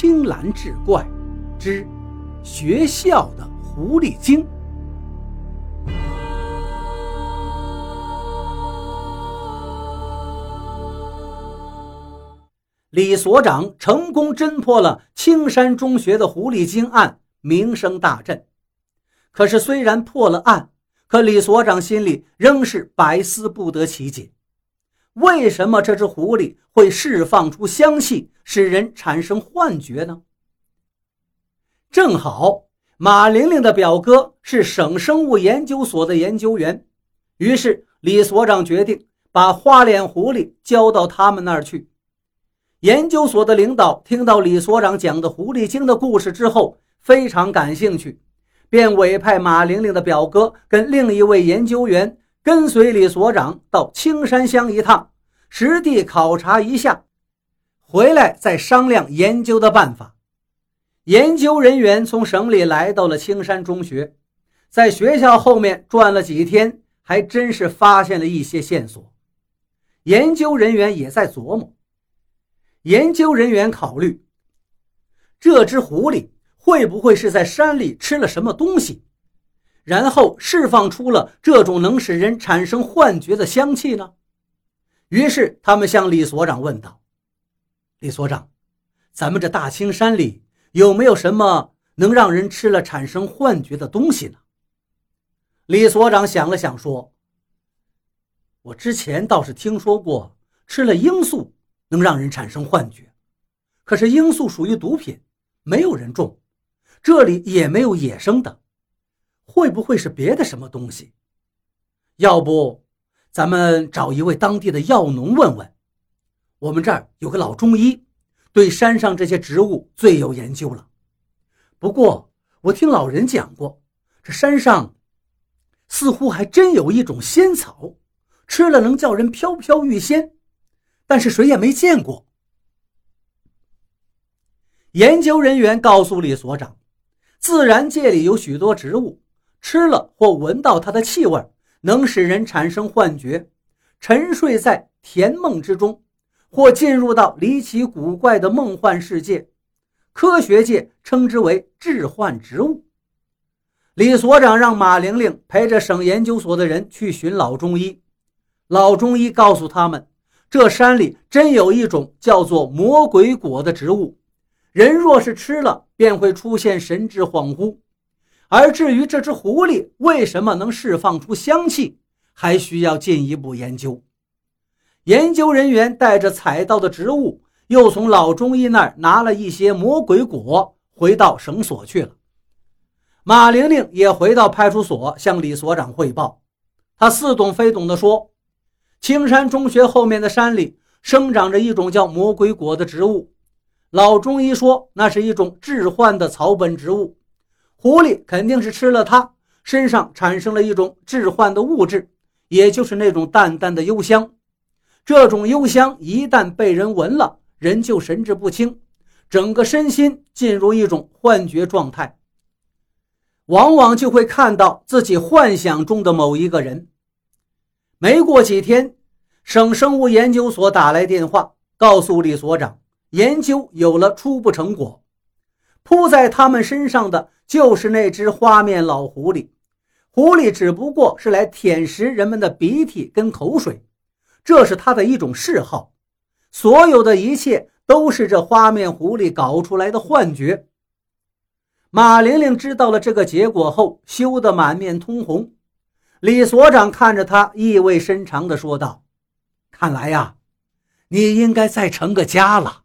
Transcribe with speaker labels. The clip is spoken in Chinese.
Speaker 1: 青蓝志怪之学校的狐狸精。李所长成功侦破了青山中学的狐狸精案，名声大振。可是，虽然破了案，可李所长心里仍是百思不得其解：为什么这只狐狸会释放出香气，使人产生幻觉呢？正好，马玲玲的表哥是省生物研究所的研究员，于是李所长决定把花脸狐狸交到他们那儿去。研究所的领导听到李所长讲的狐狸精的故事之后，非常感兴趣，便委派马玲玲的表哥跟另一位研究员跟随李所长到青山乡一趟，实地考察一下，回来再商量研究的办法。研究人员从省里来到了青山中学，在学校后面转了几天，还真是发现了一些线索。研究人员也在琢磨。研究人员考虑，这只狐狸会不会是在山里吃了什么东西，然后释放出了这种能使人产生幻觉的香气呢？于是他们向李所长问道：“李所长，咱们这大青山里有没有什么能让人吃了产生幻觉的东西呢？”李所长想了想说：“我之前倒是听说过吃了罂粟。”能让人产生幻觉，可是罂粟属于毒品，没有人种，这里也没有野生的，会不会是别的什么东西？要不，咱们找一位当地的药农问问。我们这儿有个老中医，对山上这些植物最有研究了。不过，我听老人讲过，这山上似乎还真有一种仙草，吃了能叫人飘飘欲仙。但是谁也没见过。研究人员告诉李所长，自然界里有许多植物，吃了或闻到它的气味，能使人产生幻觉，沉睡在甜梦之中，或进入到离奇古怪的梦幻世界。科学界称之为致幻植物。李所长让马玲玲陪着省研究所的人去寻老中医，老中医告诉他们。这山里真有一种叫做魔鬼果的植物，人若是吃了，便会出现神志恍惚。而至于这只狐狸为什么能释放出香气，还需要进一步研究。研究人员带着采到的植物，又从老中医那儿拿了一些魔鬼果，回到省所去了。马玲玲也回到派出所向李所长汇报，她似懂非懂地说。青山中学后面的山里生长着一种叫魔鬼果的植物，老中医说那是一种致幻的草本植物，狐狸肯定是吃了它，身上产生了一种致幻的物质，也就是那种淡淡的幽香。这种幽香一旦被人闻了，人就神志不清，整个身心进入一种幻觉状态，往往就会看到自己幻想中的某一个人。没过几天，省生物研究所打来电话，告诉李所长，研究有了初步成果。扑在他们身上的就是那只花面老狐狸。狐狸只不过是来舔食人们的鼻涕跟口水，这是他的一种嗜好。所有的一切都是这花面狐狸搞出来的幻觉。马玲玲知道了这个结果后，羞得满面通红。李所长看着他，意味深长地说道：“看来呀，你应该再成个家了。”